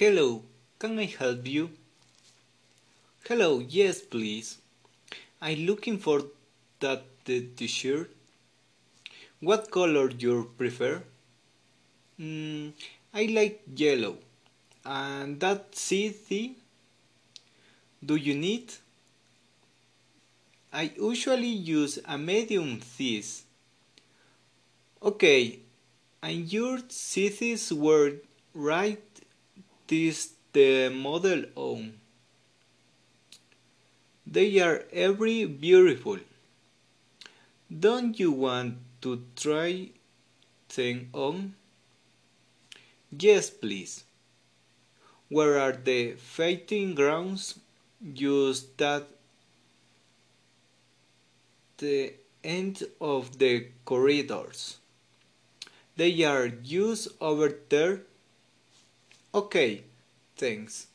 Hello, can I help you? Hello, yes, please. I'm looking for that t-shirt. What color do you prefer? Mm, I like yellow. And that CD? Do you need? I usually use a medium size. Okay, and your sizes were right this the model on. They are every beautiful. Don't you want to try them on? Yes, please. Where are the fighting grounds? Use that the end of the corridors. They are used over there. Okay, thanks.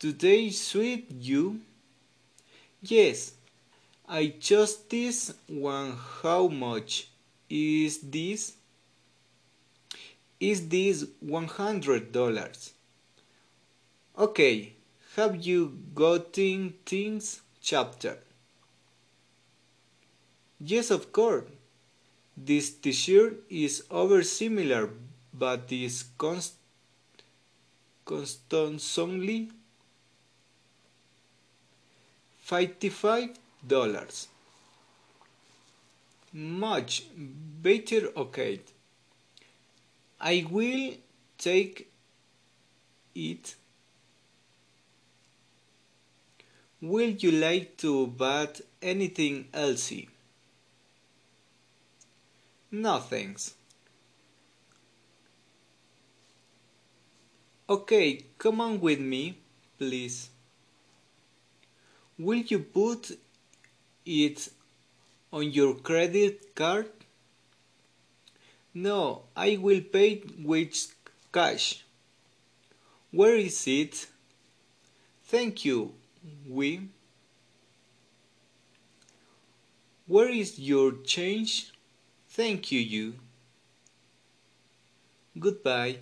Do they suit you? Yes, I just this one. How much is this? Is this one hundred dollars? Okay, have you gotten things? Chapter. Yes, of course. This t-shirt is over similar, but is const constantly fifty-five dollars. Much better, okay. I will take it. Will you like to buy anything else? No thanks. Okay, come on with me, please. Will you put it on your credit card? No, I will pay with cash. Where is it? Thank you, we. Where is your change? Thank you, you. Goodbye.